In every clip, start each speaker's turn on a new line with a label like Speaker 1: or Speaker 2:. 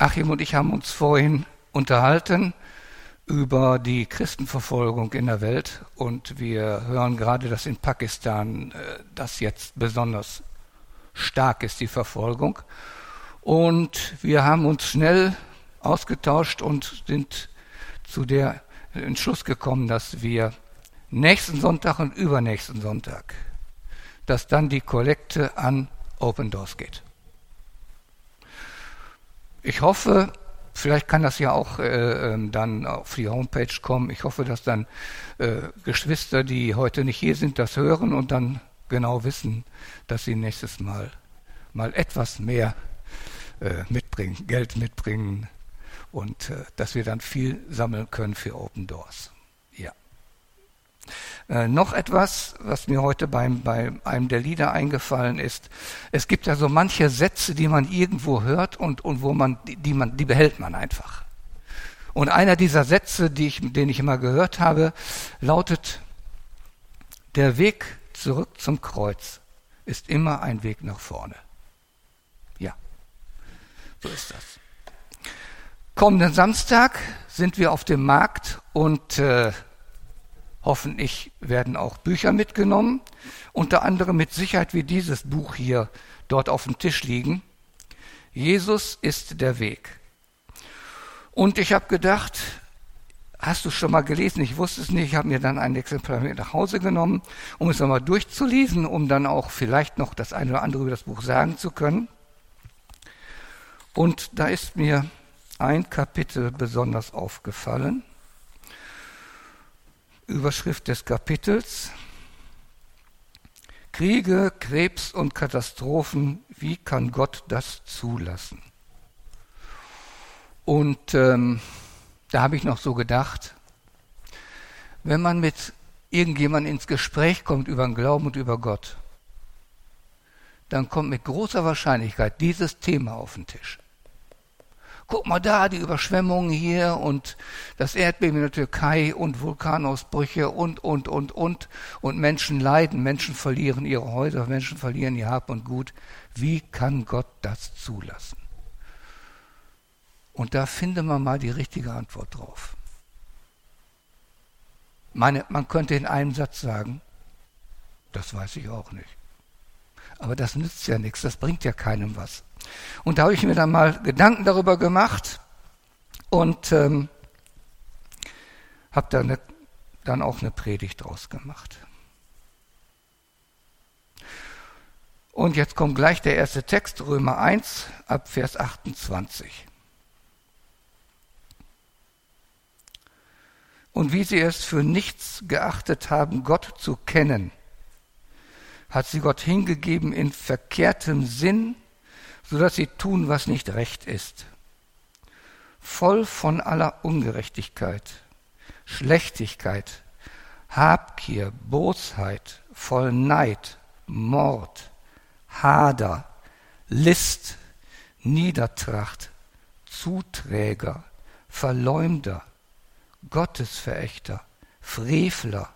Speaker 1: Achim und ich haben uns vorhin unterhalten über die Christenverfolgung in der Welt und wir hören gerade, dass in Pakistan äh, das jetzt besonders stark ist, die Verfolgung. Und wir haben uns schnell ausgetauscht und sind zu der Entschluss gekommen, dass wir nächsten Sonntag und übernächsten Sonntag, dass dann die Kollekte an Open Doors geht. Ich hoffe, vielleicht kann das ja auch äh, ähm, dann auf die Homepage kommen. Ich hoffe, dass dann äh, Geschwister, die heute nicht hier sind, das hören und dann genau wissen, dass sie nächstes Mal mal etwas mehr äh, mitbringen, Geld mitbringen und äh, dass wir dann viel sammeln können für Open Doors. Äh, noch etwas, was mir heute beim, bei einem der Lieder eingefallen ist. Es gibt ja so manche Sätze, die man irgendwo hört und, und wo man, die, die man, die behält man einfach. Und einer dieser Sätze, die ich, den ich immer gehört habe, lautet, der Weg zurück zum Kreuz ist immer ein Weg nach vorne. Ja, so ist das. Kommenden Samstag sind wir auf dem Markt und äh, hoffentlich werden auch Bücher mitgenommen, unter anderem mit Sicherheit wie dieses Buch hier dort auf dem Tisch liegen. Jesus ist der Weg. Und ich habe gedacht, hast du schon mal gelesen? Ich wusste es nicht. Ich habe mir dann ein Exemplar mit nach Hause genommen, um es nochmal durchzulesen, um dann auch vielleicht noch das eine oder andere über das Buch sagen zu können. Und da ist mir ein Kapitel besonders aufgefallen. Überschrift des Kapitels. Kriege, Krebs und Katastrophen, wie kann Gott das zulassen? Und ähm, da habe ich noch so gedacht, wenn man mit irgendjemandem ins Gespräch kommt über den Glauben und über Gott, dann kommt mit großer Wahrscheinlichkeit dieses Thema auf den Tisch guck mal da, die Überschwemmungen hier und das Erdbeben in der Türkei und Vulkanausbrüche und, und, und, und. Und Menschen leiden, Menschen verlieren ihre Häuser, Menschen verlieren ihr Hab und Gut. Wie kann Gott das zulassen? Und da findet man mal die richtige Antwort drauf. Meine, man könnte in einem Satz sagen, das weiß ich auch nicht. Aber das nützt ja nichts, das bringt ja keinem was. Und da habe ich mir dann mal Gedanken darüber gemacht und ähm, habe dann, dann auch eine Predigt draus gemacht. Und jetzt kommt gleich der erste Text, Römer 1 ab Vers 28. Und wie sie es für nichts geachtet haben, Gott zu kennen, hat sie Gott hingegeben in verkehrtem Sinn, sodass sie tun, was nicht recht ist. Voll von aller Ungerechtigkeit, Schlechtigkeit, Habgier, Bosheit, voll Neid, Mord, Hader, List, Niedertracht, Zuträger, Verleumder, Gottesverächter, Frevler,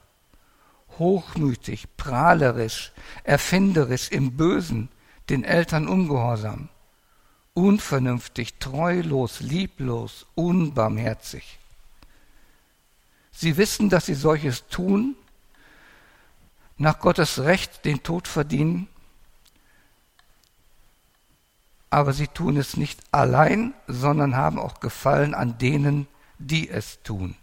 Speaker 1: hochmütig, prahlerisch, erfinderisch im Bösen, den Eltern ungehorsam, unvernünftig, treulos, lieblos, unbarmherzig. Sie wissen, dass sie solches tun, nach Gottes Recht den Tod verdienen, aber sie tun es nicht allein, sondern haben auch Gefallen an denen, die es tun.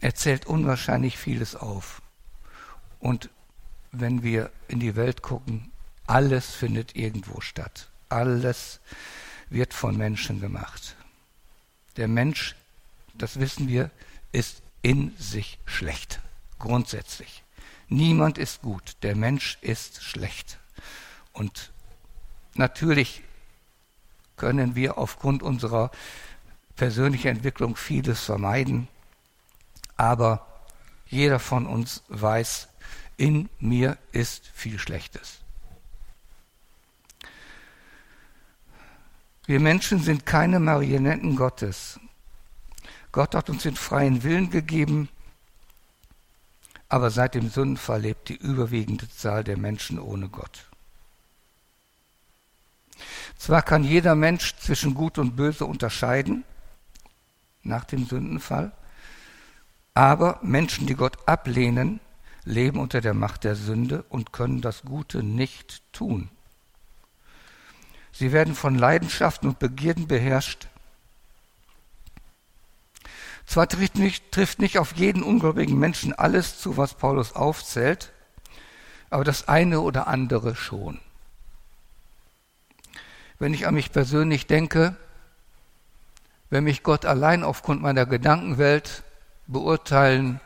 Speaker 1: Er zählt unwahrscheinlich vieles auf. Und wenn wir in die Welt gucken, alles findet irgendwo statt. Alles wird von Menschen gemacht. Der Mensch, das wissen wir, ist in sich schlecht. Grundsätzlich. Niemand ist gut. Der Mensch ist schlecht. Und natürlich können wir aufgrund unserer persönlichen Entwicklung vieles vermeiden. Aber jeder von uns weiß, in mir ist viel Schlechtes. Wir Menschen sind keine Marionetten Gottes. Gott hat uns den freien Willen gegeben, aber seit dem Sündenfall lebt die überwiegende Zahl der Menschen ohne Gott. Zwar kann jeder Mensch zwischen Gut und Böse unterscheiden, nach dem Sündenfall, aber Menschen, die Gott ablehnen, leben unter der Macht der Sünde und können das Gute nicht tun. Sie werden von Leidenschaften und Begierden beherrscht. Zwar trifft nicht, trifft nicht auf jeden ungläubigen Menschen alles zu, was Paulus aufzählt, aber das eine oder andere schon. Wenn ich an mich persönlich denke, wenn mich Gott allein aufgrund meiner Gedankenwelt beurteilen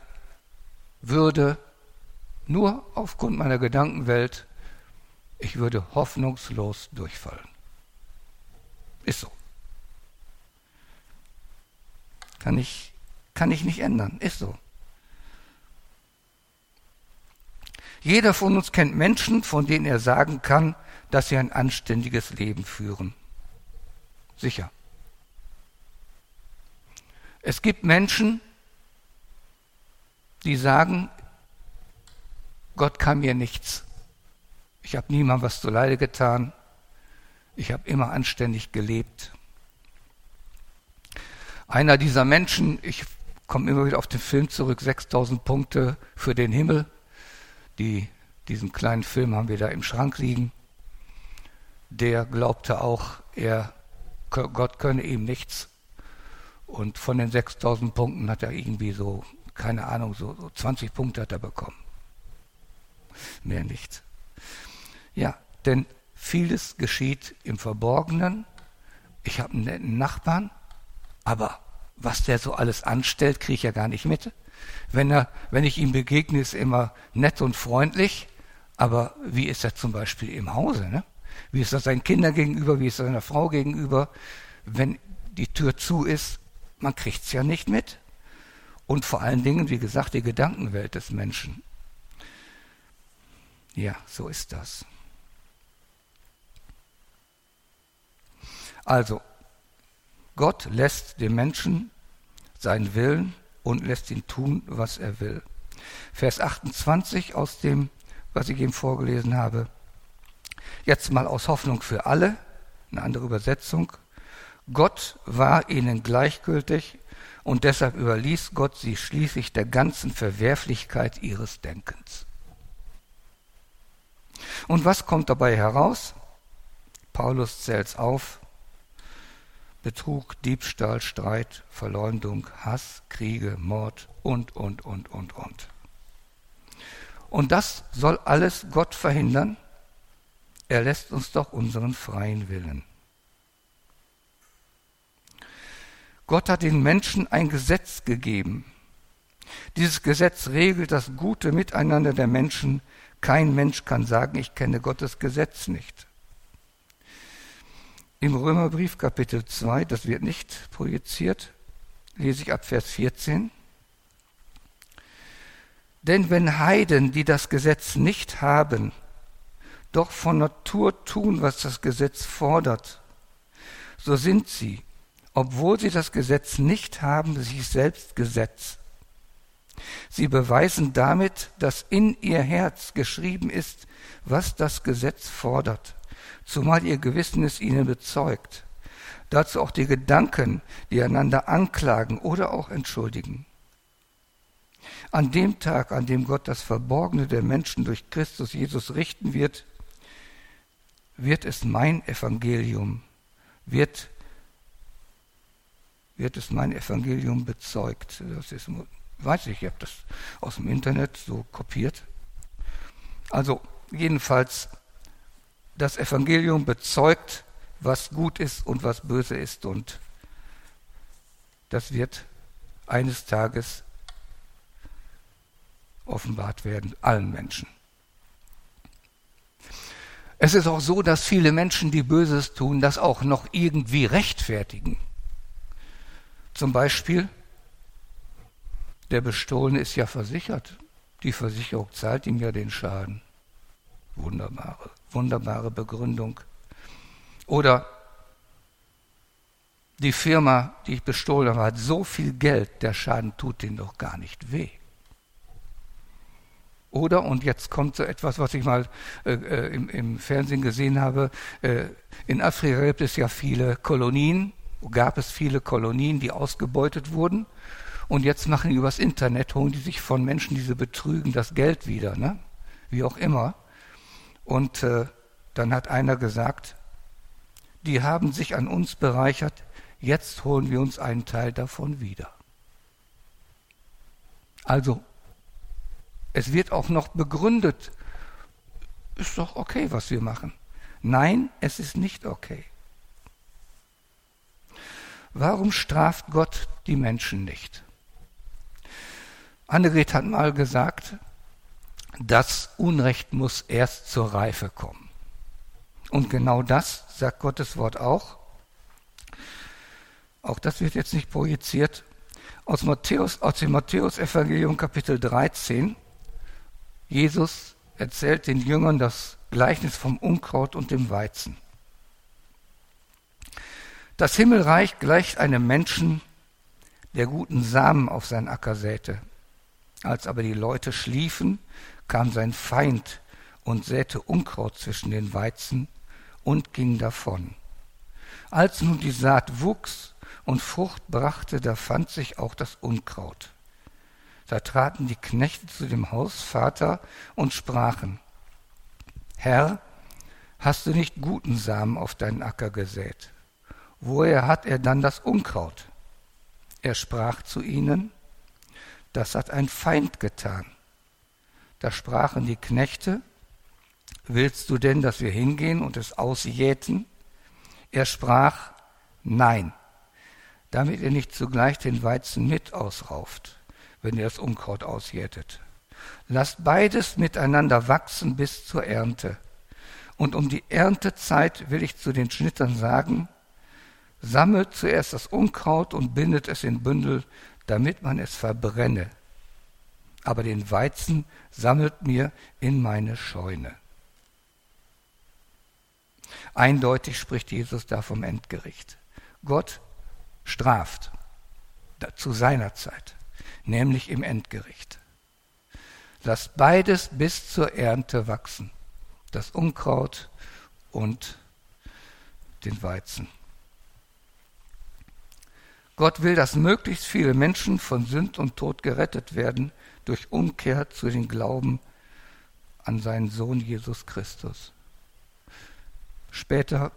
Speaker 1: würde, nur aufgrund meiner Gedankenwelt, ich würde hoffnungslos durchfallen. Ist so. Kann ich, kann ich nicht ändern. Ist so. Jeder von uns kennt Menschen, von denen er sagen kann, dass sie ein anständiges Leben führen. Sicher. Es gibt Menschen, die sagen, Gott kann mir nichts. Ich habe niemandem was zu Leide getan. Ich habe immer anständig gelebt. Einer dieser Menschen, ich komme immer wieder auf den Film zurück, 6000 Punkte für den Himmel. Die, diesen kleinen Film haben wir da im Schrank liegen. Der glaubte auch, er, Gott könne ihm nichts. Und von den 6000 Punkten hat er irgendwie so, keine Ahnung, so, so 20 Punkte hat er bekommen. Mehr nicht. Ja, denn vieles geschieht im Verborgenen. Ich habe einen netten Nachbarn, aber was der so alles anstellt, kriege ich ja gar nicht mit. Wenn, er, wenn ich ihm begegne, ist er immer nett und freundlich, aber wie ist er zum Beispiel im Hause? Ne? Wie ist er seinen Kindern gegenüber? Wie ist er seiner Frau gegenüber? Wenn die Tür zu ist, man kriegt es ja nicht mit. Und vor allen Dingen, wie gesagt, die Gedankenwelt des Menschen. Ja, so ist das. Also, Gott lässt dem Menschen seinen Willen und lässt ihn tun, was er will. Vers 28 aus dem, was ich eben vorgelesen habe. Jetzt mal aus Hoffnung für alle, eine andere Übersetzung. Gott war ihnen gleichgültig und deshalb überließ Gott sie schließlich der ganzen Verwerflichkeit ihres Denkens. Und was kommt dabei heraus? Paulus zählt es auf. Betrug, Diebstahl, Streit, Verleumdung, Hass, Kriege, Mord und, und, und, und, und. Und das soll alles Gott verhindern? Er lässt uns doch unseren freien Willen. Gott hat den Menschen ein Gesetz gegeben. Dieses Gesetz regelt das gute Miteinander der Menschen. Kein Mensch kann sagen, ich kenne Gottes Gesetz nicht. Im Römerbrief Kapitel 2, das wird nicht projiziert, lese ich ab Vers 14. Denn wenn Heiden, die das Gesetz nicht haben, doch von Natur tun, was das Gesetz fordert, so sind sie, obwohl sie das Gesetz nicht haben, sich selbst Gesetz. Sie beweisen damit, dass in ihr Herz geschrieben ist, was das Gesetz fordert zumal ihr Gewissen es ihnen bezeugt. Dazu auch die Gedanken, die einander anklagen oder auch entschuldigen. An dem Tag, an dem Gott das Verborgene der Menschen durch Christus Jesus richten wird, wird es mein Evangelium, wird, wird es mein Evangelium bezeugt. Das ist, weiß ich, ich habe das aus dem Internet so kopiert. Also jedenfalls das Evangelium bezeugt, was gut ist und was böse ist. Und das wird eines Tages offenbart werden, allen Menschen. Es ist auch so, dass viele Menschen, die Böses tun, das auch noch irgendwie rechtfertigen. Zum Beispiel, der Bestohlene ist ja versichert. Die Versicherung zahlt ihm ja den Schaden. Wunderbare, wunderbare Begründung. Oder die Firma, die ich bestohlen habe, hat so viel Geld, der Schaden tut ihnen doch gar nicht weh. Oder, und jetzt kommt so etwas, was ich mal äh, äh, im, im, Fernsehen gesehen habe, äh, in Afrika gibt es ja viele Kolonien, gab es viele Kolonien, die ausgebeutet wurden. Und jetzt machen die übers Internet, holen die sich von Menschen, die sie betrügen, das Geld wieder, ne? wie auch immer. Und äh, dann hat einer gesagt, die haben sich an uns bereichert, jetzt holen wir uns einen Teil davon wieder. Also, es wird auch noch begründet, ist doch okay, was wir machen. Nein, es ist nicht okay. Warum straft Gott die Menschen nicht? Annegret hat mal gesagt, das Unrecht muss erst zur Reife kommen. Und genau das sagt Gottes Wort auch. Auch das wird jetzt nicht projiziert. Aus, Matthäus, aus dem Matthäus-Evangelium Kapitel 13. Jesus erzählt den Jüngern das Gleichnis vom Unkraut und dem Weizen. Das Himmelreich gleicht einem Menschen, der guten Samen auf sein Acker säte. Als aber die Leute schliefen, kam sein Feind und säte Unkraut zwischen den Weizen und ging davon. Als nun die Saat wuchs und Frucht brachte, da fand sich auch das Unkraut. Da traten die Knechte zu dem Hausvater und sprachen, Herr, hast du nicht guten Samen auf deinen Acker gesät? Woher hat er dann das Unkraut? Er sprach zu ihnen, das hat ein Feind getan. Da sprachen die Knechte, willst du denn, dass wir hingehen und es ausjäten? Er sprach, nein, damit ihr nicht zugleich den Weizen mit ausrauft, wenn ihr das Unkraut ausjätet. Lasst beides miteinander wachsen bis zur Ernte. Und um die Erntezeit will ich zu den Schnittern sagen, sammelt zuerst das Unkraut und bindet es in Bündel, damit man es verbrenne. Aber den Weizen sammelt mir in meine Scheune. Eindeutig spricht Jesus da vom Endgericht. Gott straft zu seiner Zeit, nämlich im Endgericht. Lasst beides bis zur Ernte wachsen, das Unkraut und den Weizen. Gott will, dass möglichst viele Menschen von Sünd und Tod gerettet werden durch Umkehr zu den Glauben an seinen Sohn Jesus Christus. Später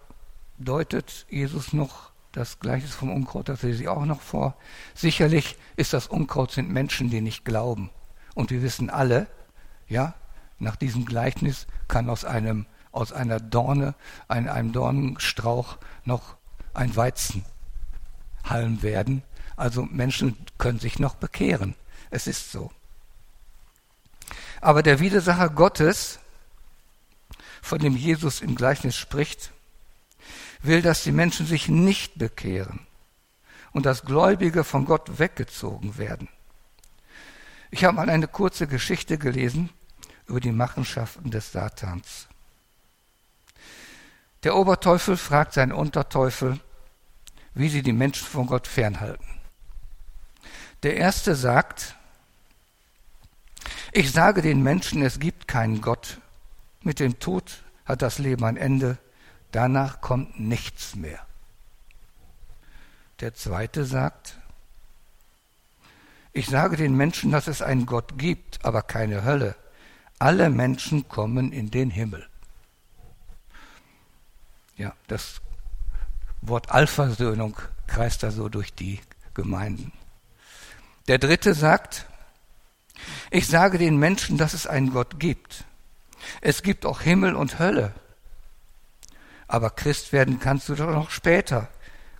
Speaker 1: deutet Jesus noch das Gleiches vom Unkraut, das lese ich auch noch vor. Sicherlich ist das Unkraut sind Menschen, die nicht glauben. Und wir wissen alle, ja, nach diesem Gleichnis kann aus einem, aus einer Dorne, ein, einem Dornenstrauch noch ein Weizenhalm werden. Also Menschen können sich noch bekehren. Es ist so. Aber der Widersacher Gottes, von dem Jesus im Gleichnis spricht, will, dass die Menschen sich nicht bekehren und dass Gläubige von Gott weggezogen werden. Ich habe mal eine kurze Geschichte gelesen über die Machenschaften des Satans. Der Oberteufel fragt seinen Unterteufel, wie sie die Menschen von Gott fernhalten. Der erste sagt, ich sage den Menschen, es gibt keinen Gott. Mit dem Tod hat das Leben ein Ende. Danach kommt nichts mehr. Der zweite sagt, ich sage den Menschen, dass es einen Gott gibt, aber keine Hölle. Alle Menschen kommen in den Himmel. Ja, das Wort Allversöhnung kreist da so durch die Gemeinden. Der dritte sagt, ich sage den Menschen, dass es einen Gott gibt. Es gibt auch Himmel und Hölle. Aber Christ werden kannst du doch noch später.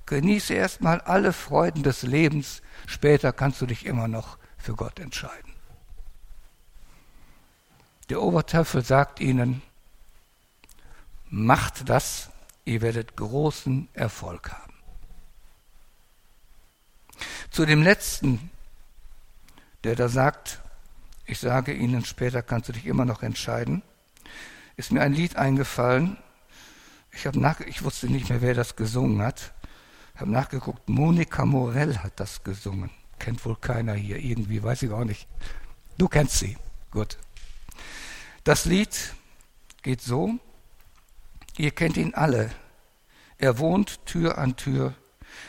Speaker 1: Genieße erstmal alle Freuden des Lebens, später kannst du dich immer noch für Gott entscheiden. Der Oberteufel sagt ihnen, macht das, ihr werdet großen Erfolg haben. Zu dem letzten, der da sagt, ich sage Ihnen, später kannst du dich immer noch entscheiden, ist mir ein Lied eingefallen, ich, nach, ich wusste nicht mehr, wer das gesungen hat. Ich habe nachgeguckt, Monika Morell hat das gesungen. Kennt wohl keiner hier, irgendwie, weiß ich auch nicht. Du kennst sie. Gut. Das Lied geht so, ihr kennt ihn alle. Er wohnt Tür an Tür.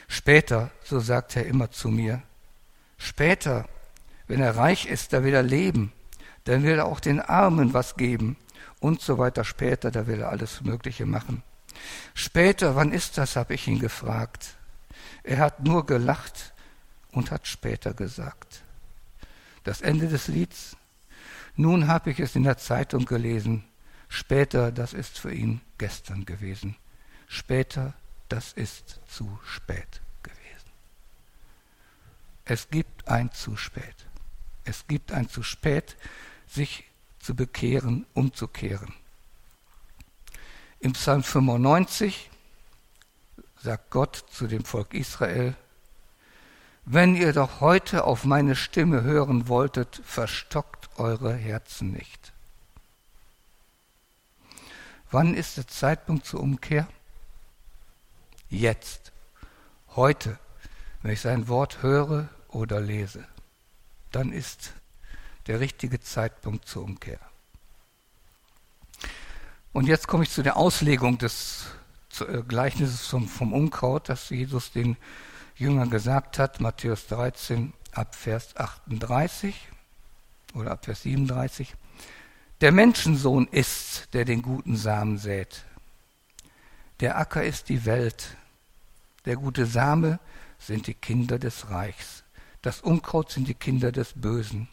Speaker 1: Später, so sagt er immer zu mir, später, wenn er reich ist, da will er leben, dann will er auch den Armen was geben und so weiter. Später, da will er alles Mögliche machen. Später, wann ist das, habe ich ihn gefragt. Er hat nur gelacht und hat später gesagt. Das Ende des Lieds. Nun habe ich es in der Zeitung gelesen. Später, das ist für ihn gestern gewesen. Später, das ist zu spät gewesen. Es gibt ein zu spät. Es gibt ein zu spät, sich zu bekehren, umzukehren. Im Psalm 95 sagt Gott zu dem Volk Israel, wenn ihr doch heute auf meine Stimme hören wolltet, verstockt eure Herzen nicht. Wann ist der Zeitpunkt zur Umkehr? Jetzt, heute, wenn ich sein Wort höre oder lese. Dann ist der richtige Zeitpunkt zur Umkehr. Und jetzt komme ich zu der Auslegung des äh, Gleichnisses vom, vom Unkraut, das Jesus den Jüngern gesagt hat, Matthäus 13 ab Vers 38 oder ab Vers 37. Der Menschensohn ist, der den guten Samen sät. Der Acker ist die Welt. Der gute Same sind die Kinder des Reichs. Das Unkraut sind die Kinder des Bösen.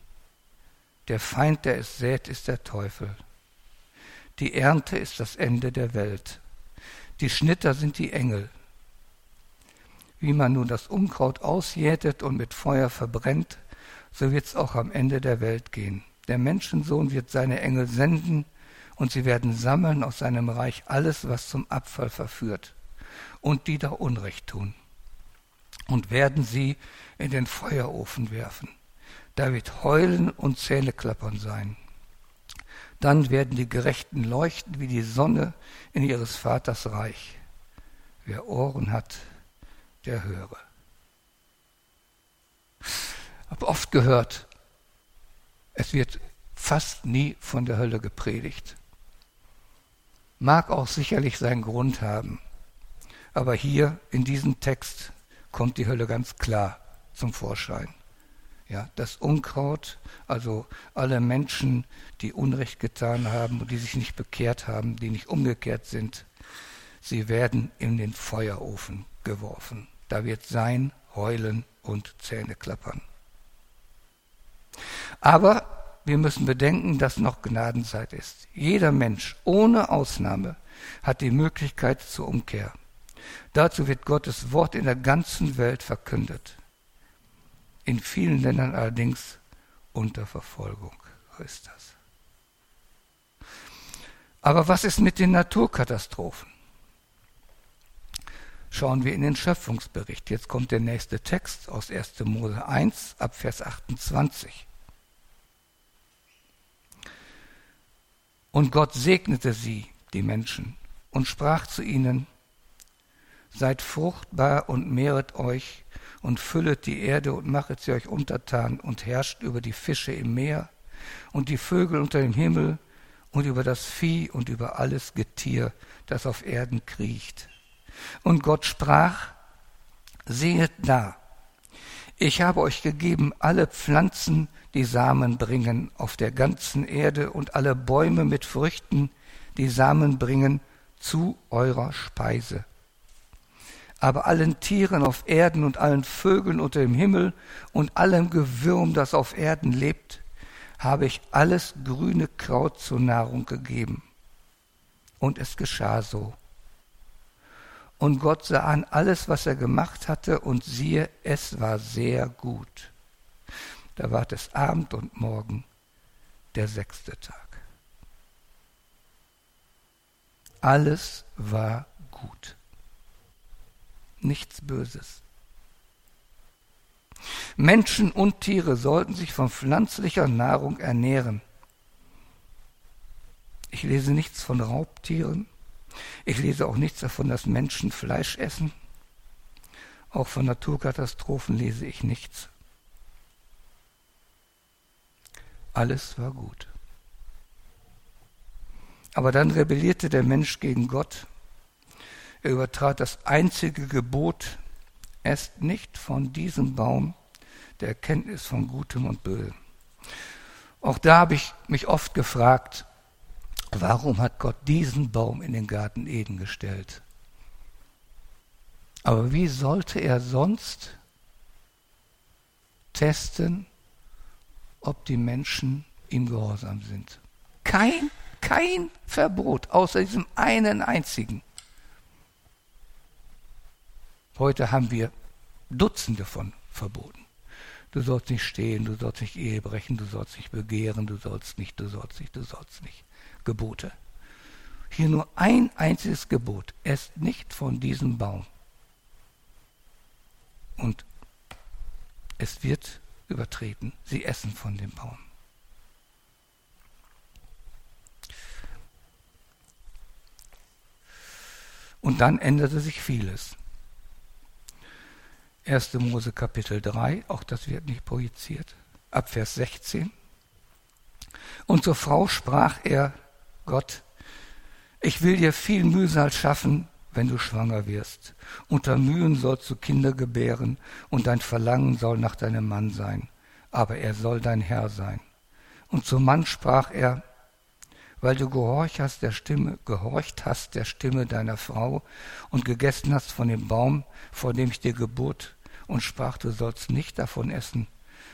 Speaker 1: Der Feind, der es sät, ist der Teufel. Die Ernte ist das Ende der Welt. Die Schnitter sind die Engel. Wie man nun das Unkraut ausjätet und mit Feuer verbrennt, so wird's auch am Ende der Welt gehen. Der Menschensohn wird seine Engel senden, und sie werden sammeln aus seinem Reich alles, was zum Abfall verführt, und die da Unrecht tun, und werden sie in den Feuerofen werfen. Da wird Heulen und Zähneklappern sein. Dann werden die Gerechten leuchten wie die Sonne in ihres Vaters Reich. Wer Ohren hat, der höre. Ich habe oft gehört, es wird fast nie von der Hölle gepredigt. Mag auch sicherlich seinen Grund haben, aber hier in diesem Text kommt die Hölle ganz klar zum Vorschein. Ja, das Unkraut, also alle Menschen, die Unrecht getan haben und die sich nicht bekehrt haben, die nicht umgekehrt sind, sie werden in den Feuerofen geworfen. Da wird sein Heulen und Zähneklappern. Aber wir müssen bedenken, dass noch Gnadenzeit ist. Jeder Mensch ohne Ausnahme hat die Möglichkeit zur Umkehr. Dazu wird Gottes Wort in der ganzen Welt verkündet in vielen Ländern allerdings unter Verfolgung. So ist das. Aber was ist mit den Naturkatastrophen? Schauen wir in den Schöpfungsbericht. Jetzt kommt der nächste Text aus 1. Mose 1 ab Vers 28. Und Gott segnete sie, die Menschen, und sprach zu ihnen, Seid fruchtbar und mehret euch und füllet die Erde und machet sie euch untertan und herrscht über die Fische im Meer und die Vögel unter dem Himmel und über das Vieh und über alles Getier, das auf Erden kriecht. Und Gott sprach, sehet da, ich habe euch gegeben alle Pflanzen, die Samen bringen auf der ganzen Erde und alle Bäume mit Früchten, die Samen bringen, zu eurer Speise aber allen Tieren auf Erden und allen Vögeln unter dem Himmel und allem Gewürm, das auf Erden lebt, habe ich alles grüne Kraut zur Nahrung gegeben. Und es geschah so. Und Gott sah an alles, was er gemacht hatte, und siehe, es war sehr gut. Da ward es Abend und Morgen, der sechste Tag. Alles war gut nichts Böses. Menschen und Tiere sollten sich von pflanzlicher Nahrung ernähren. Ich lese nichts von Raubtieren. Ich lese auch nichts davon, dass Menschen Fleisch essen. Auch von Naturkatastrophen lese ich nichts. Alles war gut. Aber dann rebellierte der Mensch gegen Gott. Er übertrat das einzige Gebot, esst nicht von diesem Baum der Erkenntnis von Gutem und Bösem. Auch da habe ich mich oft gefragt, warum hat Gott diesen Baum in den Garten Eden gestellt? Aber wie sollte er sonst testen, ob die Menschen ihm gehorsam sind? Kein, kein Verbot, außer diesem einen einzigen. Heute haben wir Dutzende von Verboten. Du sollst nicht stehen, du sollst nicht Ehe brechen, du sollst nicht begehren, du sollst nicht, du sollst nicht, du sollst nicht. Gebote. Hier nur ein einziges Gebot. Esst nicht von diesem Baum. Und es wird übertreten. Sie essen von dem Baum. Und dann änderte sich vieles. 1. Mose Kapitel 3, auch das wird nicht projiziert, ab Vers 16. Und zur Frau sprach er, Gott, ich will dir viel Mühsal schaffen, wenn du schwanger wirst. Unter Mühen sollst du Kinder gebären, und dein Verlangen soll nach deinem Mann sein, aber er soll dein Herr sein. Und zum Mann sprach er, weil du gehorcht hast der Stimme, gehorcht hast der Stimme deiner Frau und gegessen hast von dem Baum, vor dem ich dir gebot, und sprach, du sollst nicht davon essen.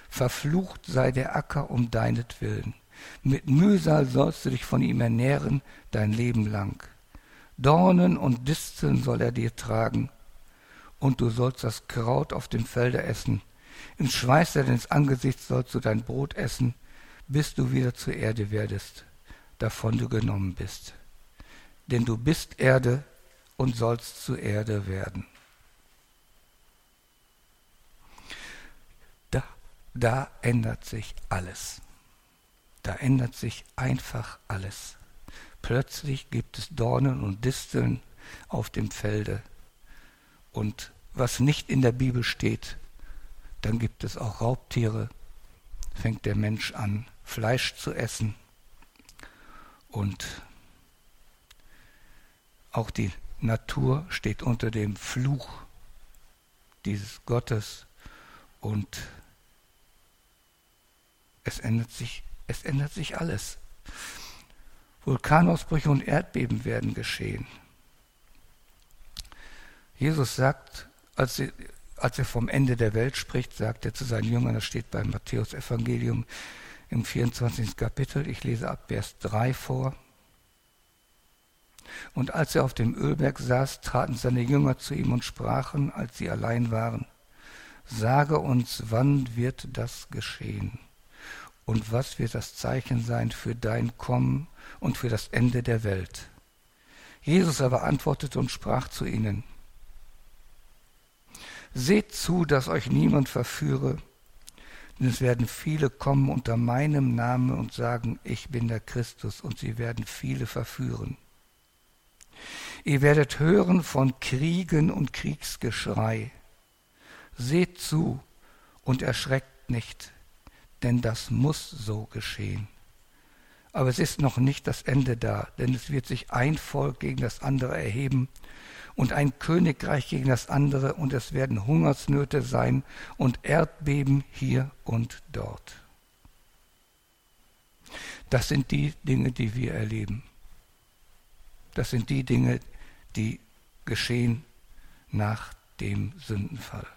Speaker 1: Verflucht sei der Acker um deinetwillen. Mit Mühsal sollst du dich von ihm ernähren dein Leben lang. Dornen und Disteln soll er dir tragen, und du sollst das Kraut auf dem Felde essen. Im Schweiß deines Angesichts sollst du dein Brot essen, bis du wieder zur Erde werdest, davon du genommen bist. Denn du bist Erde und sollst zur Erde werden. da ändert sich alles. Da ändert sich einfach alles. Plötzlich gibt es Dornen und Disteln auf dem Felde. Und was nicht in der Bibel steht, dann gibt es auch Raubtiere, fängt der Mensch an, Fleisch zu essen. Und auch die Natur steht unter dem Fluch dieses Gottes und es ändert sich, es ändert sich alles. Vulkanausbrüche und Erdbeben werden geschehen. Jesus sagt, als, sie, als er vom Ende der Welt spricht, sagt er zu seinen Jüngern, das steht beim Matthäus Evangelium im 24. Kapitel, ich lese ab Vers 3 vor. Und als er auf dem Ölberg saß, traten seine Jünger zu ihm und sprachen, als sie allein waren, Sage uns, wann wird das geschehen? Und was wird das Zeichen sein für dein Kommen und für das Ende der Welt? Jesus aber antwortete und sprach zu ihnen, Seht zu, dass euch niemand verführe, denn es werden viele kommen unter meinem Namen und sagen, ich bin der Christus, und sie werden viele verführen. Ihr werdet hören von Kriegen und Kriegsgeschrei. Seht zu und erschreckt nicht denn das muss so geschehen. Aber es ist noch nicht das Ende da, denn es wird sich ein Volk gegen das andere erheben und ein Königreich gegen das andere, und es werden Hungersnöte sein und Erdbeben hier und dort. Das sind die Dinge, die wir erleben. Das sind die Dinge, die geschehen nach dem Sündenfall.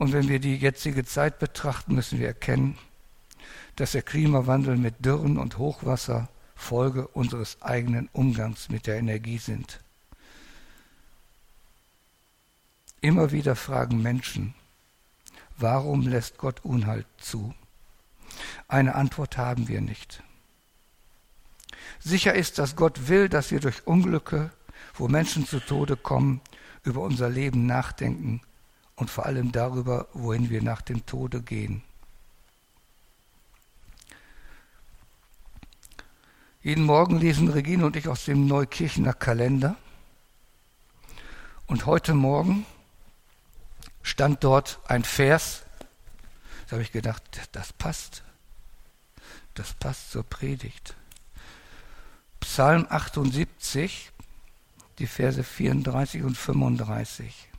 Speaker 1: Und wenn wir die jetzige Zeit betrachten, müssen wir erkennen, dass der Klimawandel mit Dürren und Hochwasser Folge unseres eigenen Umgangs mit der Energie sind. Immer wieder fragen Menschen, warum lässt Gott Unheil zu? Eine Antwort haben wir nicht. Sicher ist, dass Gott will, dass wir durch Unglücke, wo Menschen zu Tode kommen, über unser Leben nachdenken und vor allem darüber, wohin wir nach dem Tode gehen. Jeden Morgen lesen Regine und ich aus dem Neukirchener Kalender. Und heute Morgen stand dort ein Vers, da habe ich gedacht, das passt. Das passt zur Predigt. Psalm 78, die Verse 34 und 35.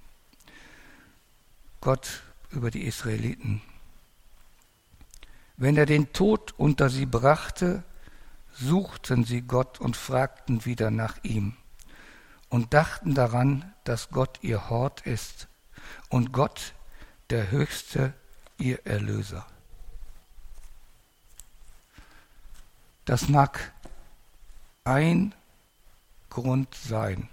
Speaker 1: Gott über die Israeliten. Wenn er den Tod unter sie brachte, suchten sie Gott und fragten wieder nach ihm und dachten daran, dass Gott ihr Hort ist und Gott der Höchste ihr Erlöser. Das mag ein Grund sein,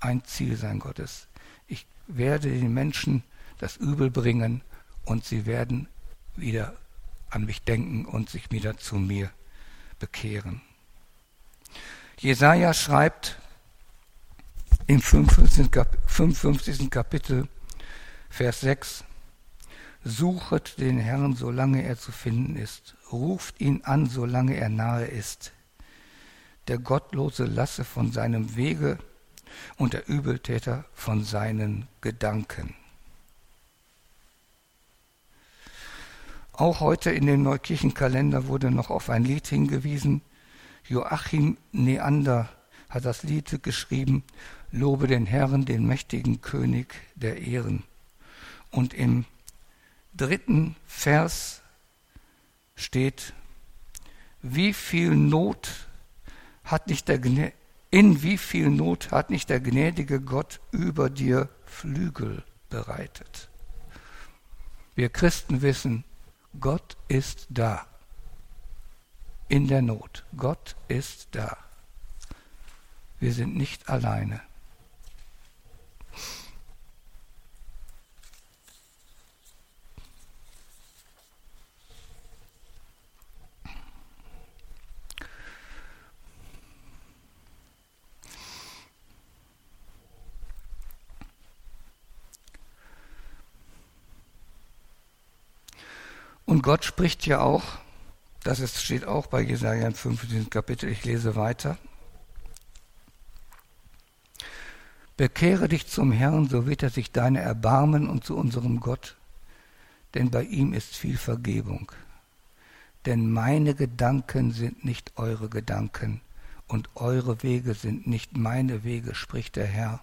Speaker 1: ein Ziel sein Gottes. Ich werde den Menschen das Übel bringen und sie werden wieder an mich denken und sich wieder zu mir bekehren. Jesaja schreibt im 55. Kapitel, Vers 6, Suchet den Herrn, solange er zu finden ist, ruft ihn an, solange er nahe ist. Der Gottlose lasse von seinem Wege und der Übeltäter von seinen Gedanken. Auch heute in dem Neukirchenkalender wurde noch auf ein Lied hingewiesen. Joachim Neander hat das Lied geschrieben, Lobe den Herrn, den mächtigen König der Ehren. Und im dritten Vers steht, wie viel Not hat nicht der in wie viel Not hat nicht der gnädige Gott über dir Flügel bereitet. Wir Christen wissen, Gott ist da. In der Not. Gott ist da. Wir sind nicht alleine. Und Gott spricht ja auch, das ist, steht auch bei Jesaja im 15. Kapitel, ich lese weiter. Bekehre dich zum Herrn, so wird er sich deine erbarmen und zu unserem Gott, denn bei ihm ist viel Vergebung. Denn meine Gedanken sind nicht eure Gedanken und eure Wege sind nicht meine Wege, spricht der Herr,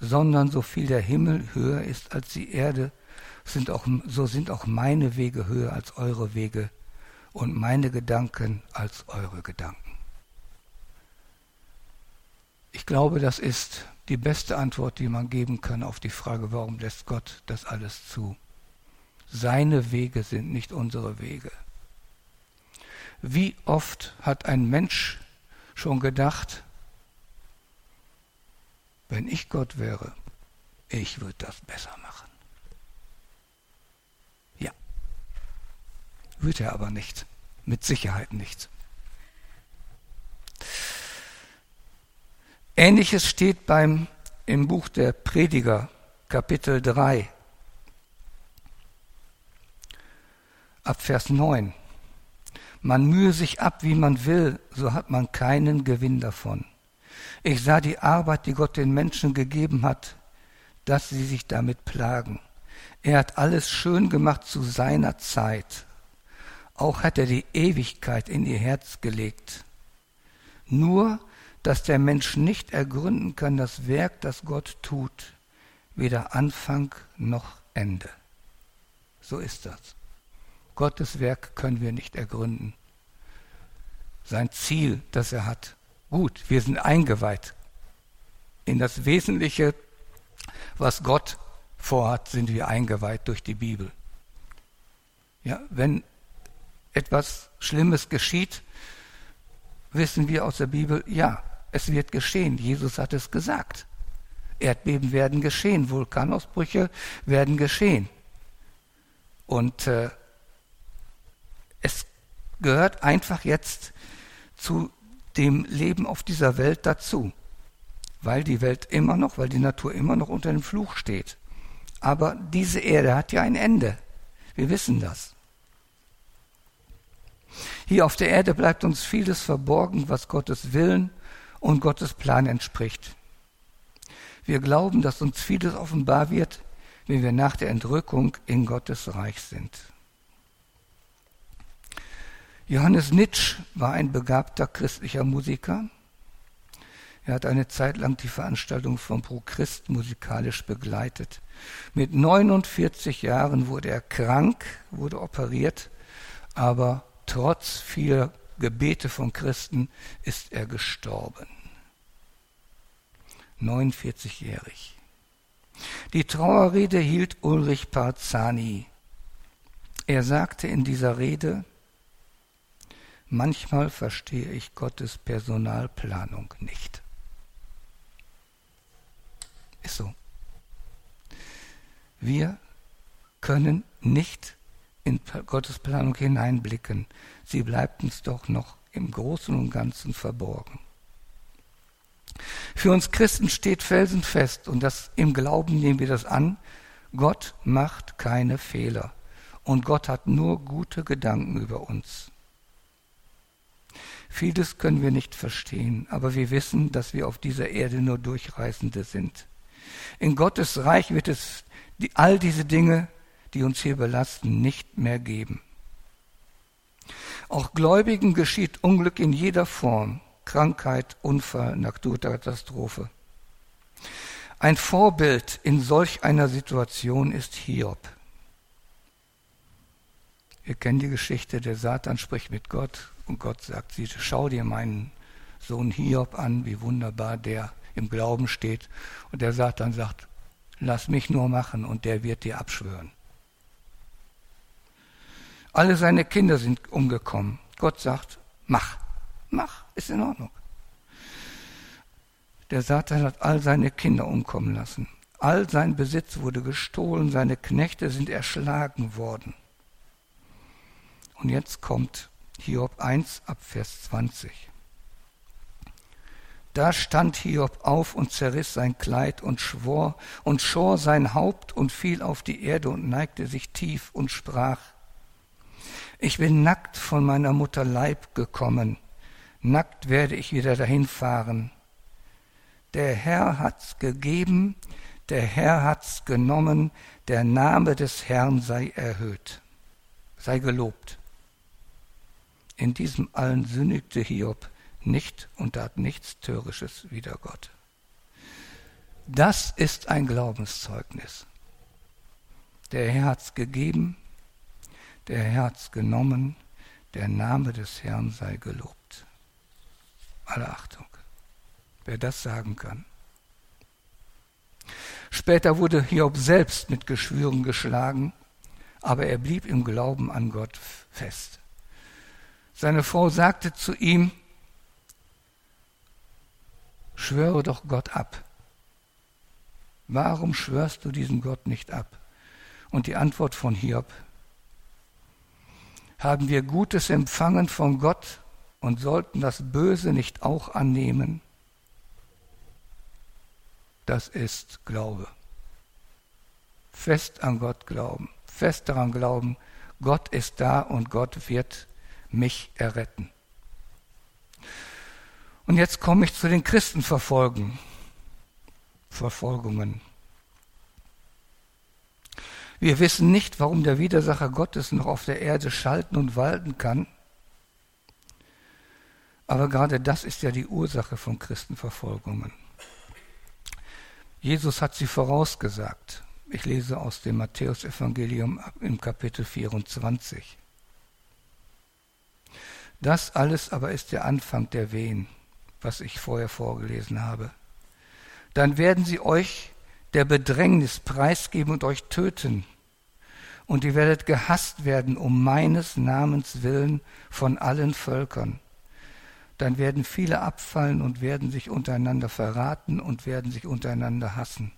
Speaker 1: sondern so viel der Himmel höher ist als die Erde, sind auch, so sind auch meine Wege höher als eure Wege und meine Gedanken als eure Gedanken. Ich glaube, das ist die beste Antwort, die man geben kann auf die Frage, warum lässt Gott das alles zu? Seine Wege sind nicht unsere Wege. Wie oft hat ein Mensch schon gedacht, wenn ich Gott wäre, ich würde das besser machen. Wird er aber nicht. Mit Sicherheit nicht. Ähnliches steht beim, im Buch der Prediger, Kapitel 3, ab Vers 9. Man mühe sich ab, wie man will, so hat man keinen Gewinn davon. Ich sah die Arbeit, die Gott den Menschen gegeben hat, dass sie sich damit plagen. Er hat alles schön gemacht zu seiner Zeit. Auch hat er die Ewigkeit in ihr Herz gelegt. Nur, dass der Mensch nicht ergründen kann das Werk, das Gott tut, weder Anfang noch Ende. So ist das. Gottes Werk können wir nicht ergründen. Sein Ziel, das er hat. Gut, wir sind eingeweiht. In das Wesentliche, was Gott vorhat, sind wir eingeweiht durch die Bibel. Ja, wenn etwas Schlimmes geschieht, wissen wir aus der Bibel, ja, es wird geschehen. Jesus hat es gesagt. Erdbeben werden geschehen, Vulkanausbrüche werden geschehen. Und äh, es gehört einfach jetzt zu dem Leben auf dieser Welt dazu, weil die Welt immer noch, weil die Natur immer noch unter dem Fluch steht. Aber diese Erde hat ja ein Ende. Wir wissen das. Hier auf der Erde bleibt uns vieles verborgen, was Gottes Willen und Gottes Plan entspricht. Wir glauben, dass uns vieles offenbar wird, wenn wir nach der Entrückung in Gottes Reich sind. Johannes Nitsch war ein begabter christlicher Musiker. Er hat eine Zeit lang die Veranstaltung von Pro Christ musikalisch begleitet. Mit 49 Jahren wurde er krank, wurde operiert, aber trotz vieler Gebete von Christen ist er gestorben. 49-jährig. Die Trauerrede hielt Ulrich Parzani. Er sagte in dieser Rede, manchmal verstehe ich Gottes Personalplanung nicht. Ist so. Wir können nicht in Gottes Planung hineinblicken. Sie bleibt uns doch noch im Großen und Ganzen verborgen. Für uns Christen steht felsenfest, und das im Glauben nehmen wir das an, Gott macht keine Fehler und Gott hat nur gute Gedanken über uns. Vieles können wir nicht verstehen, aber wir wissen, dass wir auf dieser Erde nur Durchreisende sind. In Gottes Reich wird es all diese Dinge, die uns hier belasten, nicht mehr geben. Auch Gläubigen geschieht Unglück in jeder Form. Krankheit, Unfall, Naturkatastrophe. Ein Vorbild in solch einer Situation ist Hiob. Wir kennen die Geschichte, der Satan spricht mit Gott und Gott sagt, sie, schau dir meinen Sohn Hiob an, wie wunderbar der im Glauben steht. Und der Satan sagt, lass mich nur machen und der wird dir abschwören. Alle seine Kinder sind umgekommen. Gott sagt, mach. Mach, ist in Ordnung. Der Satan hat all seine Kinder umkommen lassen. All sein Besitz wurde gestohlen, seine Knechte sind erschlagen worden. Und jetzt kommt Hiob 1 ab Vers 20. Da stand Hiob auf und zerriss sein Kleid und schwor und schor sein Haupt und fiel auf die Erde und neigte sich tief und sprach, ich bin nackt von meiner Mutter Leib gekommen, nackt werde ich wieder dahin fahren. Der Herr hat's gegeben, der Herr hat's genommen, der Name des Herrn sei erhöht, sei gelobt. In diesem allen sündigte Hiob nicht und tat nichts Törisches wider Gott. Das ist ein Glaubenszeugnis. Der Herr hat's gegeben, der hat's genommen, der Name des Herrn sei gelobt alle Achtung. Wer das sagen kann. Später wurde Hiob selbst mit Geschwüren geschlagen, aber er blieb im Glauben an Gott fest. Seine Frau sagte zu ihm, schwöre doch Gott ab. Warum schwörst du diesen Gott nicht ab? Und die Antwort von Hiob, haben wir Gutes empfangen von Gott, und sollten das Böse nicht auch annehmen. Das ist Glaube. Fest an Gott glauben, fest daran glauben, Gott ist da und Gott wird mich erretten. Und jetzt komme ich zu den Christenverfolgen, Verfolgungen. Wir wissen nicht, warum der Widersacher Gottes noch auf der Erde schalten und walten kann. Aber gerade das ist ja die Ursache von Christenverfolgungen. Jesus hat sie vorausgesagt. Ich lese aus dem Matthäusevangelium im Kapitel 24. Das alles aber ist der Anfang der Wehen, was ich vorher vorgelesen habe. Dann werden sie euch der Bedrängnis preisgeben und euch töten. Und ihr werdet gehasst werden um meines Namens willen von allen Völkern dann werden viele abfallen und werden sich untereinander verraten und werden sich untereinander hassen.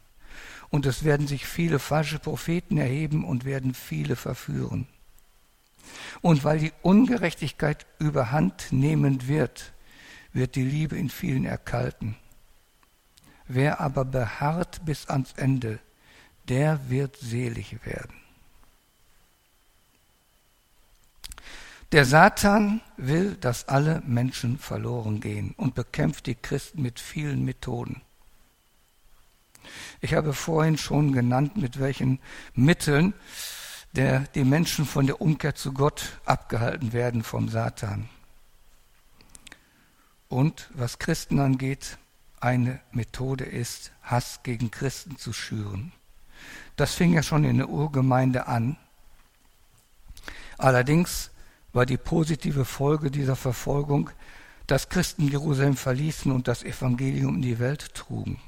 Speaker 1: Und es werden sich viele falsche Propheten erheben und werden viele verführen. Und weil die Ungerechtigkeit überhand nehmen wird, wird die Liebe in vielen erkalten. Wer aber beharrt bis ans Ende, der wird selig werden. Der Satan will, dass alle Menschen verloren gehen und bekämpft die Christen mit vielen Methoden. Ich habe vorhin schon genannt, mit welchen Mitteln der die Menschen von der Umkehr zu Gott abgehalten werden vom Satan. Und was Christen angeht, eine Methode ist, Hass gegen Christen zu schüren. Das fing ja schon in der Urgemeinde an. Allerdings war die positive Folge dieser Verfolgung, dass Christen Jerusalem verließen und das Evangelium in die Welt trugen.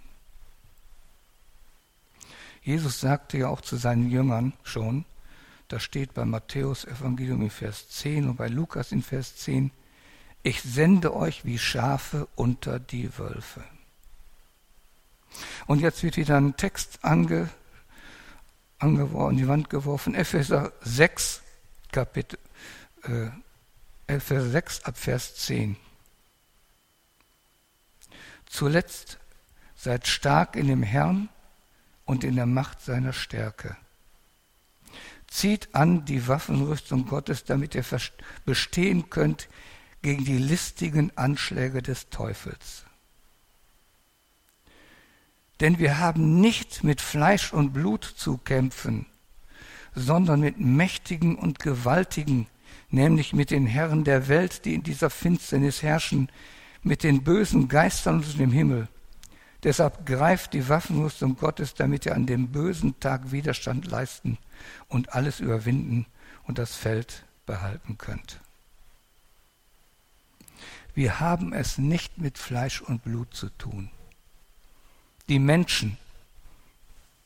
Speaker 1: Jesus sagte ja auch zu seinen Jüngern schon, das steht bei Matthäus Evangelium in Vers 10 und bei Lukas in Vers 10, ich sende euch wie Schafe unter die Wölfe. Und jetzt wird wieder ein Text ange, angeworfen, die Wand geworfen, Epheser 6, Kapitel, äh, Epheser 6 ab Vers 10. Zuletzt seid stark in dem Herrn und in der Macht seiner Stärke. Zieht an die Waffenrüstung Gottes, damit ihr bestehen könnt gegen die listigen Anschläge des Teufels. Denn wir haben nicht mit Fleisch und Blut zu kämpfen, sondern mit Mächtigen und Gewaltigen, nämlich mit den Herren der Welt, die in dieser Finsternis herrschen, mit den bösen Geistern unter dem Himmel. Deshalb greift die Waffenrüstung Gottes, damit ihr an dem bösen Tag Widerstand leisten und alles überwinden und das Feld behalten könnt. Wir haben es nicht mit Fleisch und Blut zu tun. Die Menschen,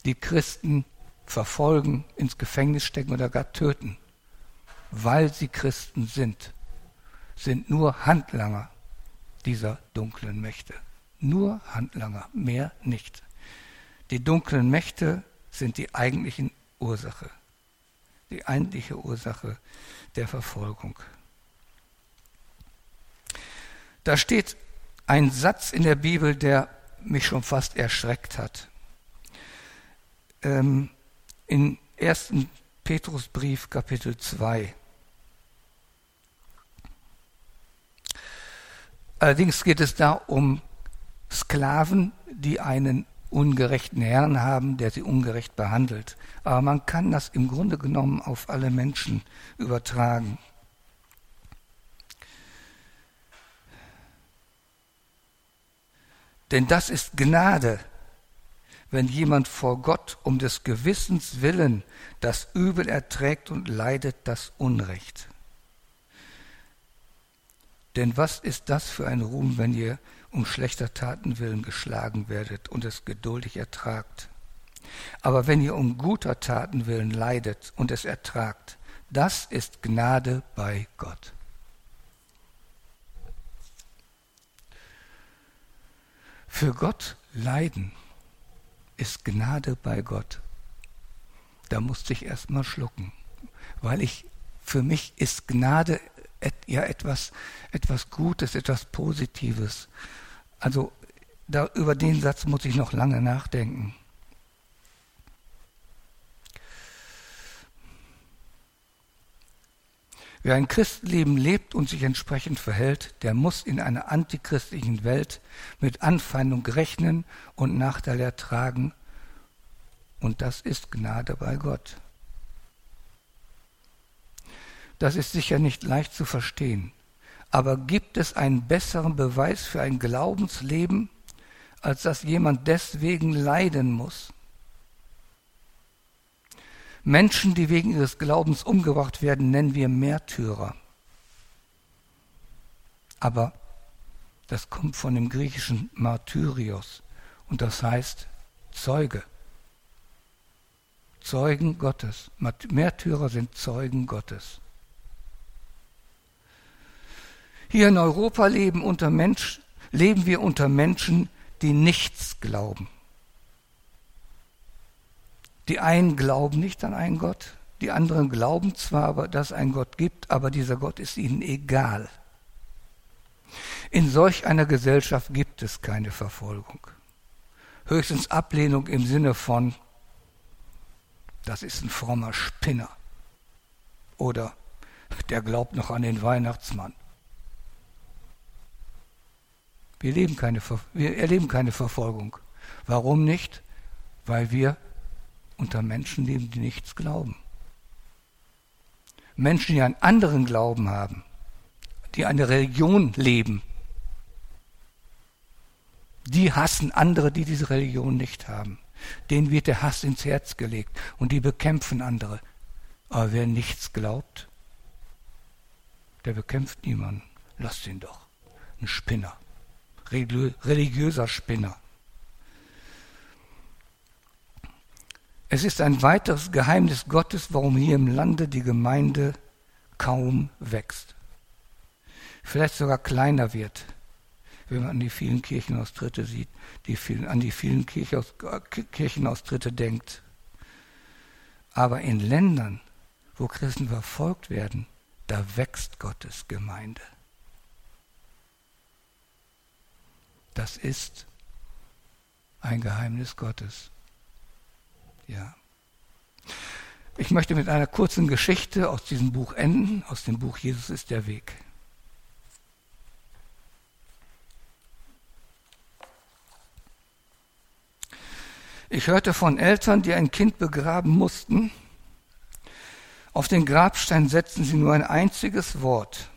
Speaker 1: die Christen verfolgen, ins Gefängnis stecken oder gar töten, weil sie Christen sind, sind nur Handlanger dieser dunklen Mächte. Nur Handlanger, mehr nicht. Die dunklen Mächte sind die eigentlichen Ursache, die eigentliche Ursache der Verfolgung. Da steht ein Satz in der Bibel, der mich schon fast erschreckt hat. Ähm, in 1. Petrusbrief Kapitel 2. Allerdings geht es da um Sklaven, die einen ungerechten Herrn haben, der sie ungerecht behandelt. Aber man kann das im Grunde genommen auf alle Menschen übertragen. Denn das ist Gnade, wenn jemand vor Gott um des Gewissens willen das Übel erträgt und leidet das Unrecht. Denn was ist das für ein Ruhm, wenn ihr um schlechter Taten willen geschlagen werdet und es geduldig ertragt? Aber wenn ihr um guter Taten willen leidet und es ertragt, das ist Gnade bei Gott. Für Gott leiden ist Gnade bei Gott. Da musste ich erst mal schlucken, weil ich für mich ist Gnade ja etwas etwas Gutes, etwas Positives. Also da, über den Satz muss ich noch lange nachdenken. Wer ein Christenleben lebt und sich entsprechend verhält, der muss in einer antichristlichen Welt mit Anfeindung rechnen und Nachteile ertragen. Und das ist Gnade bei Gott. Das ist sicher nicht leicht zu verstehen. Aber gibt es einen besseren Beweis für ein Glaubensleben, als dass jemand deswegen leiden muss? Menschen, die wegen ihres Glaubens umgebracht werden, nennen wir Märtyrer. Aber das kommt von dem griechischen Martyrios und das heißt Zeuge. Zeugen Gottes. Märtyrer sind Zeugen Gottes. Hier in Europa leben, unter Mensch, leben wir unter Menschen, die nichts glauben. Die einen glauben nicht an einen Gott, die anderen glauben zwar, dass es einen Gott gibt, aber dieser Gott ist ihnen egal. In solch einer Gesellschaft gibt es keine Verfolgung. Höchstens Ablehnung im Sinne von, das ist ein frommer Spinner. Oder der glaubt noch an den Weihnachtsmann. Wir, leben keine, wir erleben keine Verfolgung. Warum nicht? Weil wir unter Menschen leben, die nichts glauben. Menschen, die einen anderen Glauben haben, die eine Religion leben, die hassen andere, die diese Religion nicht haben. Denen wird der Hass ins Herz gelegt und die bekämpfen andere. Aber wer nichts glaubt, der bekämpft niemanden. Lasst ihn doch. Ein Spinner. Religiöser Spinner. Es ist ein weiteres Geheimnis Gottes, warum hier im Lande die Gemeinde kaum wächst. Vielleicht sogar kleiner wird, wenn man an die vielen Kirchenaustritte sieht, die vielen, an die vielen Kirchenaustritte denkt. Aber in Ländern, wo Christen verfolgt werden, da wächst Gottes Gemeinde. Das ist ein Geheimnis Gottes. Ja. Ich möchte mit einer kurzen Geschichte aus diesem Buch enden, aus dem Buch Jesus ist der Weg. Ich hörte von Eltern, die ein Kind begraben mussten. Auf den Grabstein setzten sie nur ein einziges Wort.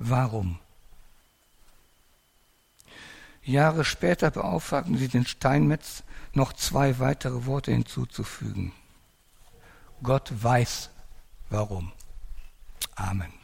Speaker 1: Warum? Jahre später beauftragten sie den Steinmetz, noch zwei weitere Worte hinzuzufügen. Gott weiß warum. Amen.